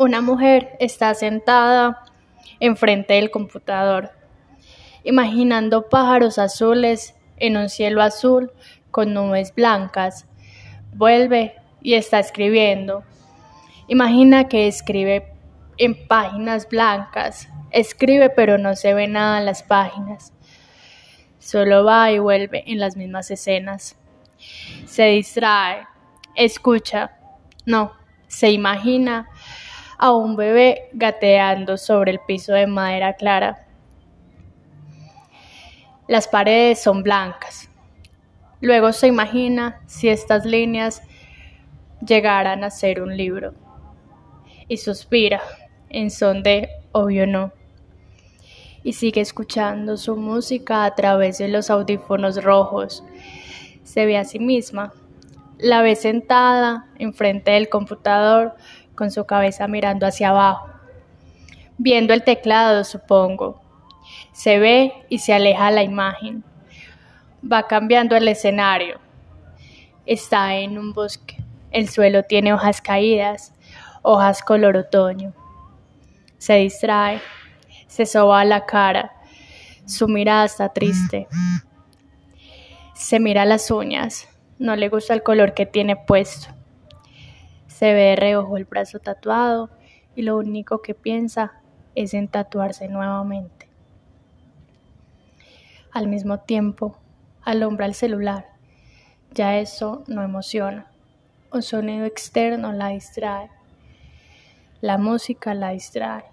Una mujer está sentada enfrente del computador, imaginando pájaros azules en un cielo azul con nubes blancas. Vuelve y está escribiendo. Imagina que escribe en páginas blancas. Escribe pero no se ve nada en las páginas. Solo va y vuelve en las mismas escenas. Se distrae, escucha, no, se imagina a un bebé gateando sobre el piso de madera clara. Las paredes son blancas. Luego se imagina si estas líneas llegaran a ser un libro. Y suspira en son de obvio no. Y sigue escuchando su música a través de los audífonos rojos. Se ve a sí misma. La ve sentada enfrente del computador con su cabeza mirando hacia abajo, viendo el teclado, supongo. Se ve y se aleja la imagen. Va cambiando el escenario. Está en un bosque. El suelo tiene hojas caídas, hojas color otoño. Se distrae, se soba la cara. Su mirada está triste. Se mira las uñas. No le gusta el color que tiene puesto. Se ve de reojo el brazo tatuado y lo único que piensa es en tatuarse nuevamente. Al mismo tiempo, alumbra el celular. Ya eso no emociona. Un sonido externo la distrae. La música la distrae,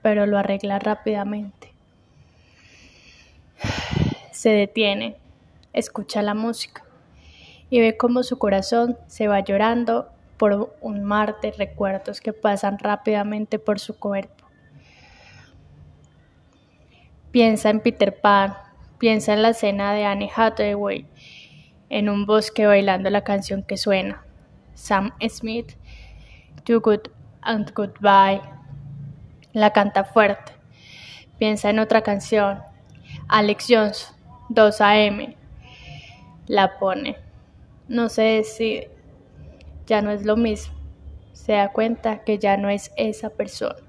pero lo arregla rápidamente. Se detiene, escucha la música y ve cómo su corazón se va llorando por un mar de recuerdos que pasan rápidamente por su cuerpo. Piensa en Peter Pan, piensa en la escena de Annie Hathaway en un bosque bailando la canción que suena. Sam Smith, Too Good and Goodbye. La canta fuerte. Piensa en otra canción. Alex Jones, 2 AM. La pone. No se decide ya no es lo mismo. Se da cuenta que ya no es esa persona.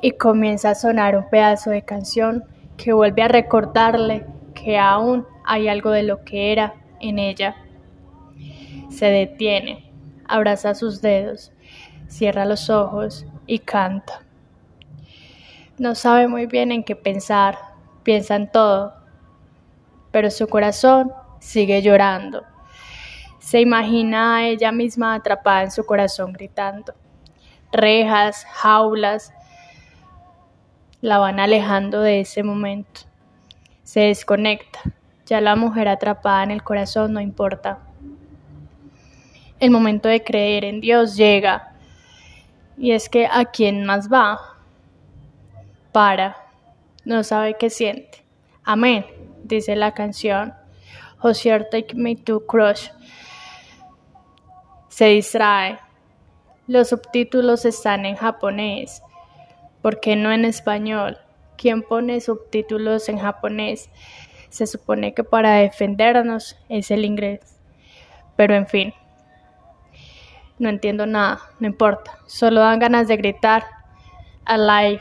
Y comienza a sonar un pedazo de canción que vuelve a recordarle que aún hay algo de lo que era en ella. Se detiene, abraza sus dedos, cierra los ojos y canta. No sabe muy bien en qué pensar, piensa en todo, pero su corazón sigue llorando se imagina a ella misma atrapada en su corazón gritando. Rejas, jaulas, la van alejando de ese momento. Se desconecta. Ya la mujer atrapada en el corazón no importa. El momento de creer en Dios llega. Y es que a quién más va. Para. No sabe qué siente. Amén, dice la canción. Josier Take Me to Crush se distrae. Los subtítulos están en japonés. ¿Por qué no en español? ¿Quién pone subtítulos en japonés? Se supone que para defendernos es el inglés. Pero en fin, no entiendo nada, no importa. Solo dan ganas de gritar alive